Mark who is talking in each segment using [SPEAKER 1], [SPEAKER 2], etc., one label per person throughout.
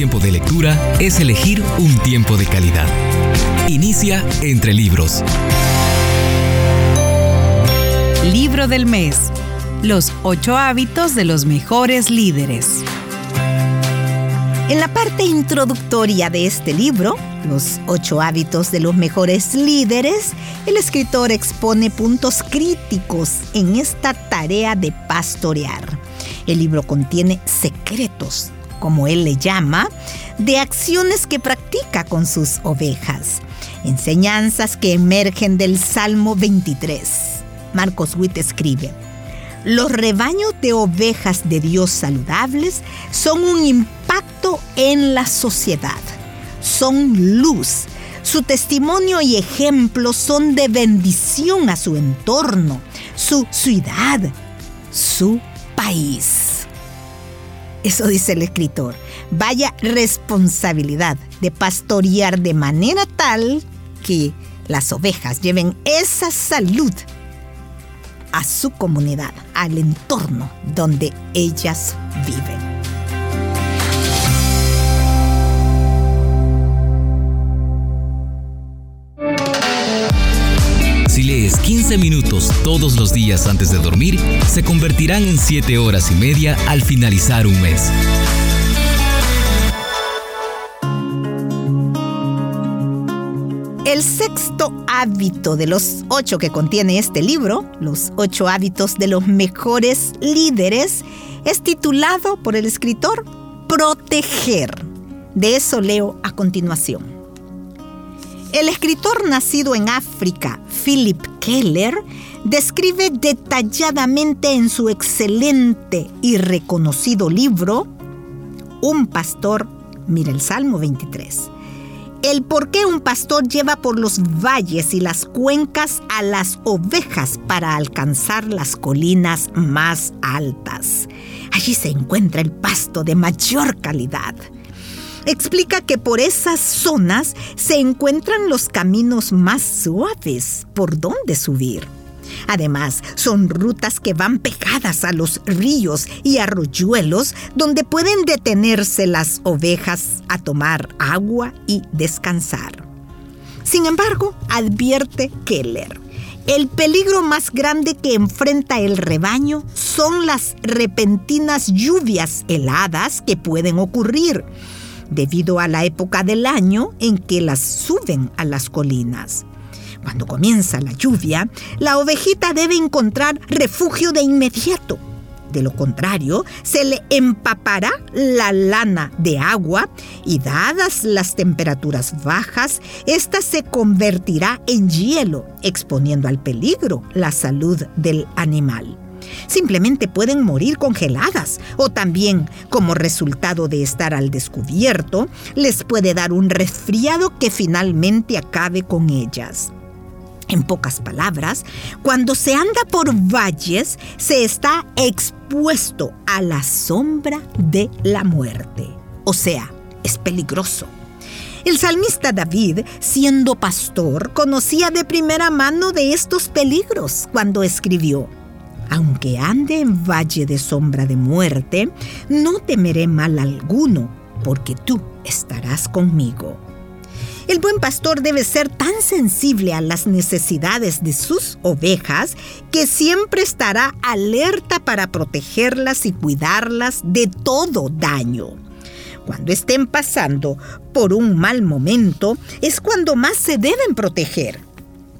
[SPEAKER 1] tiempo de lectura es elegir un tiempo de calidad. Inicia entre libros.
[SPEAKER 2] Libro del mes. Los ocho hábitos de los mejores líderes. En la parte introductoria de este libro, Los ocho hábitos de los mejores líderes, el escritor expone puntos críticos en esta tarea de pastorear. El libro contiene secretos, como él le llama, de acciones que practica con sus ovejas, enseñanzas que emergen del Salmo 23. Marcos Witt escribe, los rebaños de ovejas de Dios saludables son un impacto en la sociedad. Son luz. Su testimonio y ejemplo son de bendición a su entorno, su ciudad, su país. Eso dice el escritor. Vaya responsabilidad de pastorear de manera tal que las ovejas lleven esa salud a su comunidad, al entorno donde ellas viven.
[SPEAKER 1] Lees 15 minutos todos los días antes de dormir, se convertirán en 7 horas y media al finalizar un mes.
[SPEAKER 2] El sexto hábito de los ocho que contiene este libro, los ocho hábitos de los mejores líderes, es titulado por el escritor Proteger. De eso leo a continuación. El escritor nacido en África, Philip Keller, describe detalladamente en su excelente y reconocido libro, Un pastor, mira el Salmo 23 el por qué un pastor lleva por los valles y las cuencas a las ovejas para alcanzar las colinas más altas. Allí se encuentra el pasto de mayor calidad. Explica que por esas zonas se encuentran los caminos más suaves por donde subir. Además, son rutas que van pegadas a los ríos y arroyuelos donde pueden detenerse las ovejas a tomar agua y descansar. Sin embargo, advierte Keller, el peligro más grande que enfrenta el rebaño son las repentinas lluvias heladas que pueden ocurrir debido a la época del año en que las suben a las colinas. Cuando comienza la lluvia, la ovejita debe encontrar refugio de inmediato. De lo contrario, se le empapará la lana de agua y dadas las temperaturas bajas, ésta se convertirá en hielo, exponiendo al peligro la salud del animal. Simplemente pueden morir congeladas o también, como resultado de estar al descubierto, les puede dar un resfriado que finalmente acabe con ellas. En pocas palabras, cuando se anda por valles, se está expuesto a la sombra de la muerte. O sea, es peligroso. El salmista David, siendo pastor, conocía de primera mano de estos peligros cuando escribió, Aunque ande en valle de sombra de muerte, no temeré mal alguno, porque tú estarás conmigo. El buen pastor debe ser tan sensible a las necesidades de sus ovejas que siempre estará alerta para protegerlas y cuidarlas de todo daño. Cuando estén pasando por un mal momento es cuando más se deben proteger.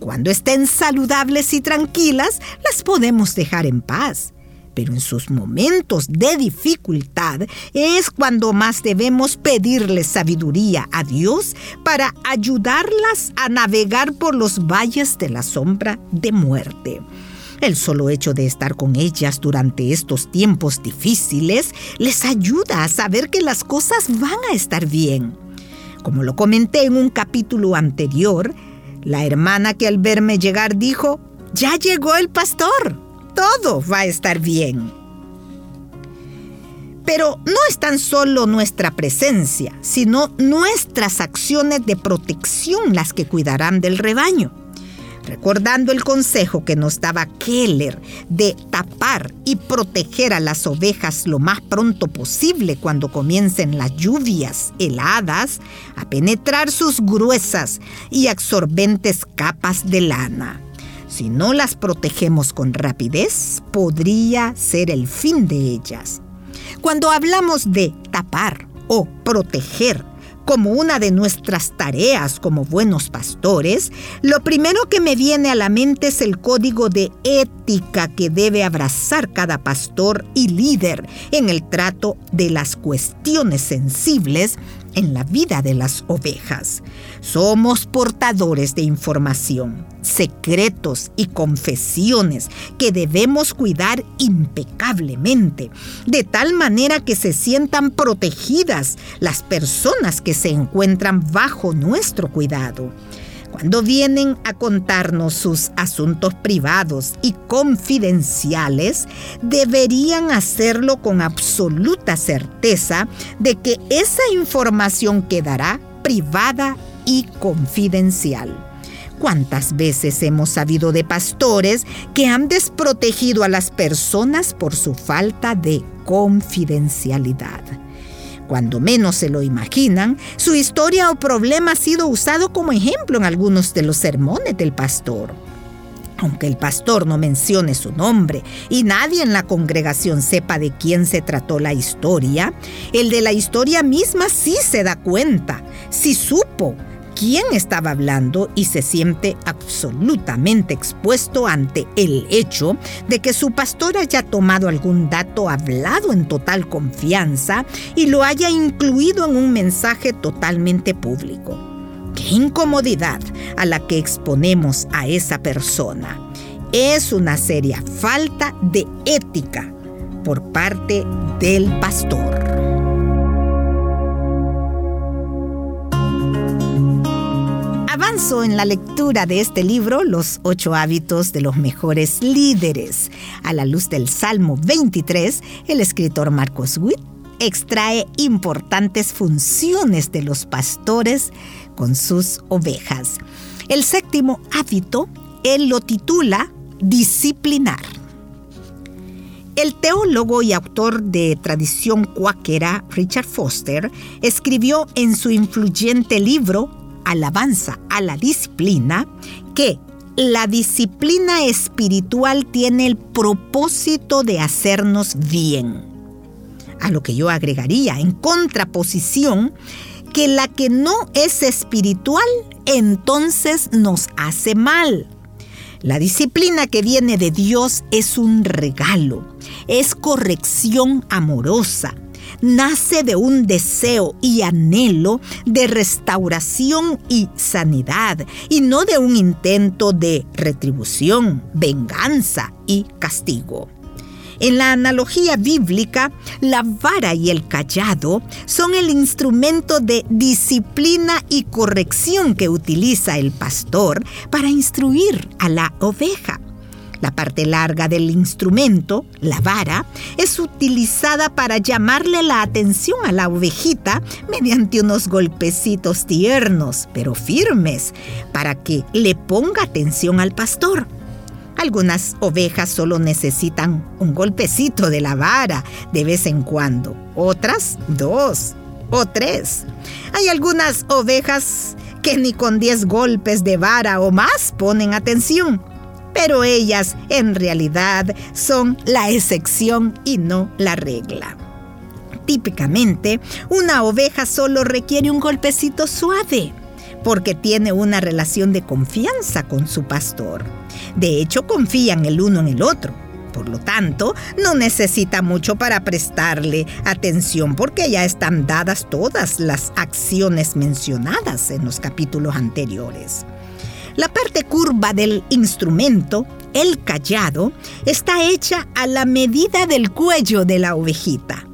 [SPEAKER 2] Cuando estén saludables y tranquilas, las podemos dejar en paz pero en sus momentos de dificultad es cuando más debemos pedirle sabiduría a Dios para ayudarlas a navegar por los valles de la sombra de muerte. El solo hecho de estar con ellas durante estos tiempos difíciles les ayuda a saber que las cosas van a estar bien. Como lo comenté en un capítulo anterior, la hermana que al verme llegar dijo, ya llegó el pastor todo va a estar bien. Pero no es tan solo nuestra presencia, sino nuestras acciones de protección las que cuidarán del rebaño. Recordando el consejo que nos daba Keller de tapar y proteger a las ovejas lo más pronto posible cuando comiencen las lluvias heladas a penetrar sus gruesas y absorbentes capas de lana. Si no las protegemos con rapidez, podría ser el fin de ellas. Cuando hablamos de tapar o proteger como una de nuestras tareas como buenos pastores, lo primero que me viene a la mente es el código de ética que debe abrazar cada pastor y líder en el trato de las cuestiones sensibles en la vida de las ovejas. Somos portadores de información, secretos y confesiones que debemos cuidar impecablemente, de tal manera que se sientan protegidas las personas que se encuentran bajo nuestro cuidado. Cuando vienen a contarnos sus asuntos privados y confidenciales, deberían hacerlo con absoluta certeza de que esa información quedará privada y confidencial. ¿Cuántas veces hemos sabido de pastores que han desprotegido a las personas por su falta de confidencialidad? Cuando menos se lo imaginan, su historia o problema ha sido usado como ejemplo en algunos de los sermones del pastor. Aunque el pastor no mencione su nombre y nadie en la congregación sepa de quién se trató la historia, el de la historia misma sí se da cuenta, sí supo quién estaba hablando y se siente absolutamente expuesto ante el hecho de que su pastor haya tomado algún dato hablado en total confianza y lo haya incluido en un mensaje totalmente público. ¡Qué incomodidad a la que exponemos a esa persona! Es una seria falta de ética por parte del pastor. En la lectura de este libro, Los ocho hábitos de los mejores líderes. A la luz del Salmo 23, el escritor Marcos Witt extrae importantes funciones de los pastores con sus ovejas. El séptimo hábito, él lo titula Disciplinar. El teólogo y autor de tradición cuáquera Richard Foster escribió en su influyente libro alabanza a la disciplina que la disciplina espiritual tiene el propósito de hacernos bien. A lo que yo agregaría en contraposición que la que no es espiritual entonces nos hace mal. La disciplina que viene de Dios es un regalo, es corrección amorosa, nace de un deseo y anhelo de restauración y sanidad y no de un intento de retribución, venganza y castigo. En la analogía bíblica, la vara y el callado son el instrumento de disciplina y corrección que utiliza el pastor para instruir a la oveja. La parte larga del instrumento, la vara, es utilizada para llamarle la atención a la ovejita mediante unos golpecitos tiernos, pero firmes, para que le ponga atención al pastor. Algunas ovejas solo necesitan un golpecito de la vara de vez en cuando, otras dos o tres. Hay algunas ovejas que ni con diez golpes de vara o más ponen atención pero ellas en realidad son la excepción y no la regla. Típicamente, una oveja solo requiere un golpecito suave porque tiene una relación de confianza con su pastor. De hecho, confían el uno en el otro. Por lo tanto, no necesita mucho para prestarle atención porque ya están dadas todas las acciones mencionadas en los capítulos anteriores. La parte curva del instrumento, el callado, está hecha a la medida del cuello de la ovejita.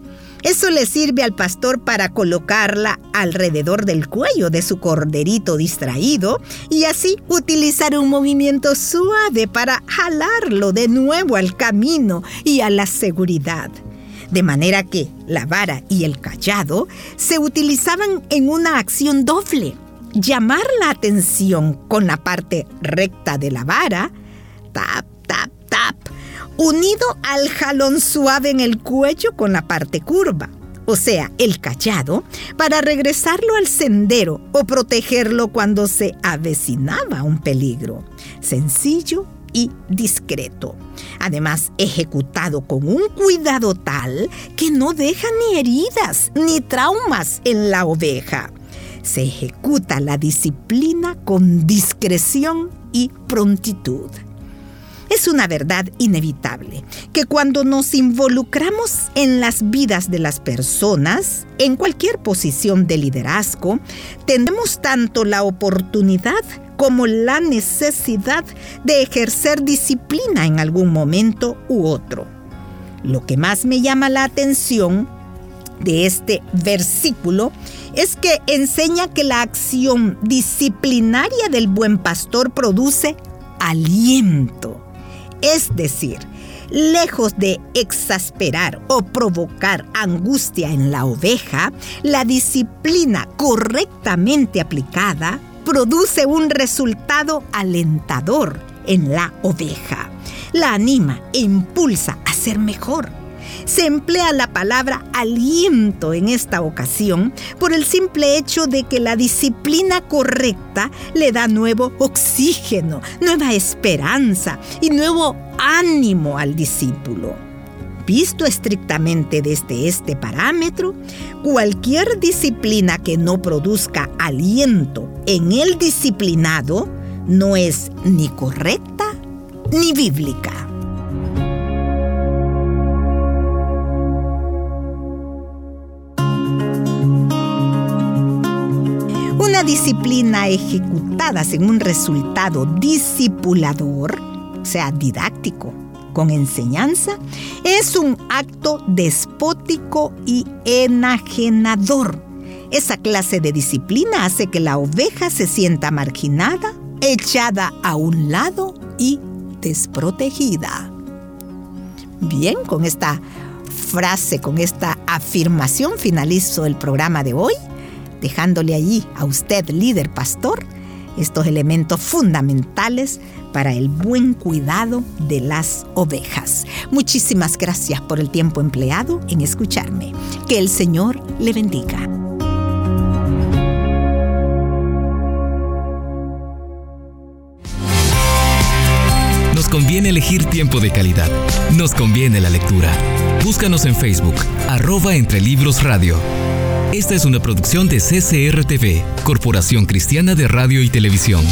[SPEAKER 2] Eso le sirve al pastor para colocarla alrededor del cuello de su corderito distraído y así utilizar un movimiento suave para jalarlo de nuevo al camino y a la seguridad. De manera que la vara y el callado se utilizaban en una acción doble llamar la atención con la parte recta de la vara, tap, tap, tap, unido al jalón suave en el cuello con la parte curva, o sea, el callado, para regresarlo al sendero o protegerlo cuando se avecinaba un peligro. Sencillo y discreto. Además, ejecutado con un cuidado tal que no deja ni heridas ni traumas en la oveja. Se ejecuta la disciplina con discreción y prontitud. Es una verdad inevitable que cuando nos involucramos en las vidas de las personas, en cualquier posición de liderazgo, tenemos tanto la oportunidad como la necesidad de ejercer disciplina en algún momento u otro. Lo que más me llama la atención de este versículo es que enseña que la acción disciplinaria del buen pastor produce aliento. Es decir, lejos de exasperar o provocar angustia en la oveja, la disciplina correctamente aplicada produce un resultado alentador en la oveja. La anima e impulsa a ser mejor. Se emplea la palabra aliento en esta ocasión por el simple hecho de que la disciplina correcta le da nuevo oxígeno, nueva esperanza y nuevo ánimo al discípulo. Visto estrictamente desde este parámetro, cualquier disciplina que no produzca aliento en el disciplinado no es ni correcta ni bíblica. Disciplina ejecutada sin un resultado discipulador, o sea, didáctico, con enseñanza, es un acto despótico y enajenador. Esa clase de disciplina hace que la oveja se sienta marginada, echada a un lado y desprotegida. Bien, con esta frase, con esta afirmación finalizo el programa de hoy, dejándole allí a usted, líder pastor, estos elementos fundamentales para el buen cuidado de las ovejas. Muchísimas gracias por el tiempo empleado en escucharme. Que el Señor le bendiga.
[SPEAKER 1] Nos conviene elegir tiempo de calidad. Nos conviene la lectura. Búscanos en Facebook, arroba entre libros radio. Esta es una producción de CCRTV, Corporación Cristiana de Radio y Televisión.